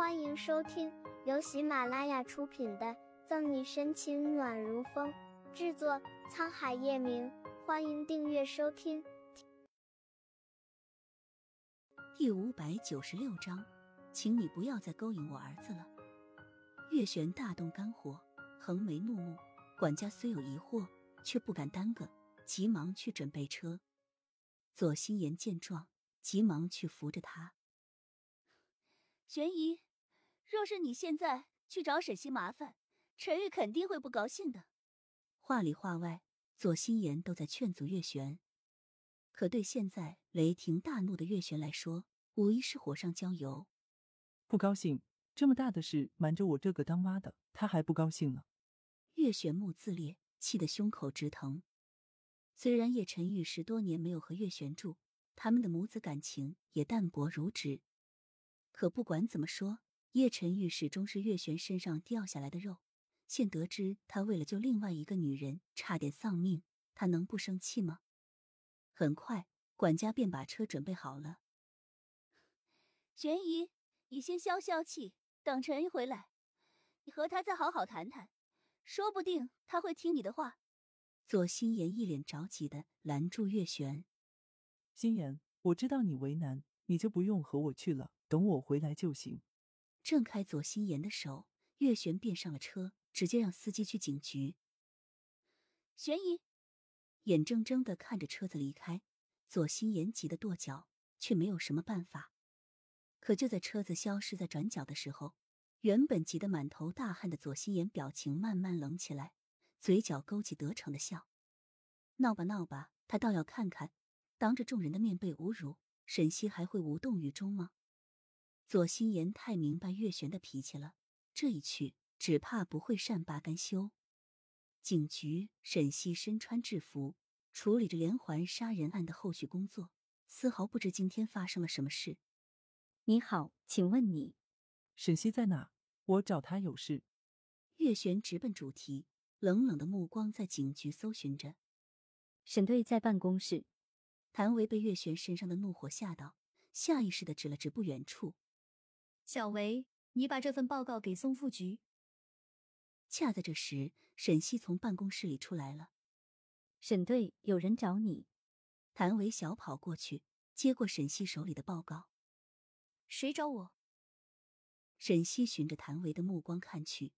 欢迎收听由喜马拉雅出品的《赠你深情暖如风》，制作沧海夜明。欢迎订阅收听。第五百九十六章，请你不要再勾引我儿子了。月璇大动肝火，横眉怒目。管家虽有疑惑，却不敢耽搁，急忙去准备车。左心言见状，急忙去扶着他。玄姨，若是你现在去找沈西麻烦，陈玉肯定会不高兴的。话里话外，左心言都在劝阻月璇。可对现在雷霆大怒的月璇来说，无疑是火上浇油。不高兴，这么大的事瞒着我这个当妈的，他还不高兴呢。月璇目自裂，气得胸口直疼。虽然叶晨玉十多年没有和月璇住，他们的母子感情也淡薄如纸。可不管怎么说，叶晨玉始终是月璇身上掉下来的肉。现得知他为了救另外一个女人差点丧命，他能不生气吗？很快，管家便把车准备好了。玄姨，你先消消气，等陈玉回来，你和他再好好谈谈，说不定他会听你的话。左心言一脸着急的拦住月璇：“心言，我知道你为难，你就不用和我去了。”等我回来就行。挣开左心言的手，月璇便上了车，直接让司机去警局。玄姨眼睁睁的看着车子离开，左心言急得跺脚，却没有什么办法。可就在车子消失在转角的时候，原本急得满头大汗的左心言表情慢慢冷起来，嘴角勾起得逞的笑。闹吧闹吧，他倒要看看，当着众人的面被侮辱，沈西还会无动于衷吗？左心言太明白月璇的脾气了，这一去只怕不会善罢甘休。警局，沈西身穿制服，处理着连环杀人案的后续工作，丝毫不知今天发生了什么事。你好，请问你沈西在哪？我找他有事。月璇直奔主题，冷冷的目光在警局搜寻着。沈队在办公室。谭维被月璇身上的怒火吓到，下意识的指了指不远处。小维，你把这份报告给宋副局。恰在这时，沈西从办公室里出来了。沈队，有人找你。谭维小跑过去，接过沈西手里的报告。谁找我？沈西循着谭维的目光看去，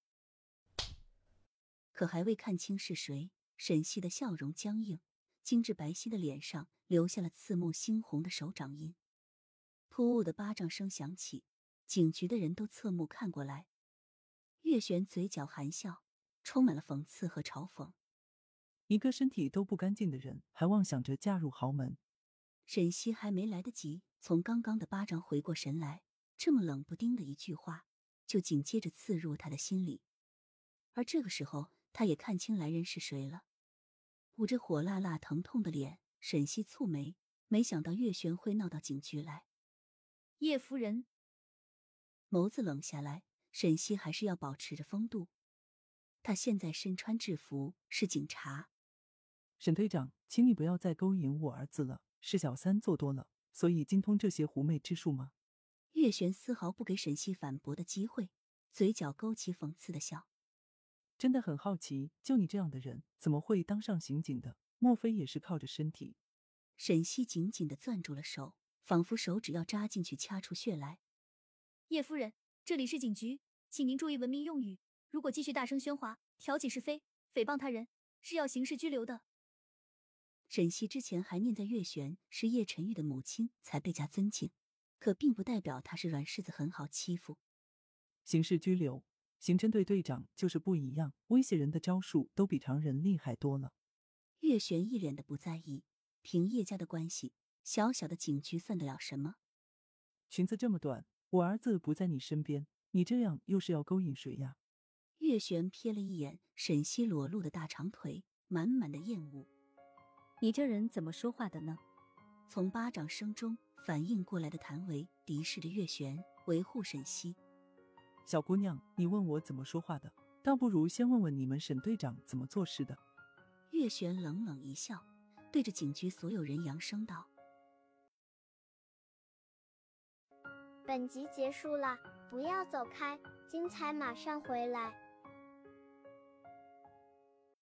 可还未看清是谁，沈西的笑容僵硬，精致白皙的脸上留下了刺目猩红的手掌印。突兀的巴掌声响起。警局的人都侧目看过来，月璇嘴角含笑，充满了讽刺和嘲讽。一个身体都不干净的人，还妄想着嫁入豪门。沈西还没来得及从刚刚的巴掌回过神来，这么冷不丁的一句话，就紧接着刺入他的心里。而这个时候，他也看清来人是谁了。捂着火辣辣疼痛的脸，沈西蹙眉，没想到月璇会闹到警局来。叶夫人。眸子冷下来，沈西还是要保持着风度。他现在身穿制服，是警察。沈队长，请你不要再勾引我儿子了，是小三做多了，所以精通这些狐媚之术吗？月璇丝毫不给沈西反驳的机会，嘴角勾起讽刺的笑。真的很好奇，就你这样的人，怎么会当上刑警的？莫非也是靠着身体？沈西紧紧的攥住了手，仿佛手指要扎进去掐出血来。叶夫人，这里是警局，请您注意文明用语。如果继续大声喧哗、挑起是非、诽谤他人，是要刑事拘留的。沈西之前还念在月璇是叶晨玉的母亲才倍加尊敬，可并不代表她是软柿子很好欺负。刑事拘留，刑侦队队长就是不一样，威胁人的招数都比常人厉害多了。月璇一脸的不在意，凭叶家的关系，小小的警局算得了什么？裙子这么短。我儿子不在你身边，你这样又是要勾引谁呀？月璇瞥了一眼沈西裸露的大长腿，满满的厌恶。你这人怎么说话的呢？从巴掌声中反应过来的谭维敌视着月璇，维护沈西。小姑娘，你问我怎么说话的，倒不如先问问你们沈队长怎么做事的。月璇冷冷一笑，对着警局所有人扬声道。本集结束了，不要走开，精彩马上回来。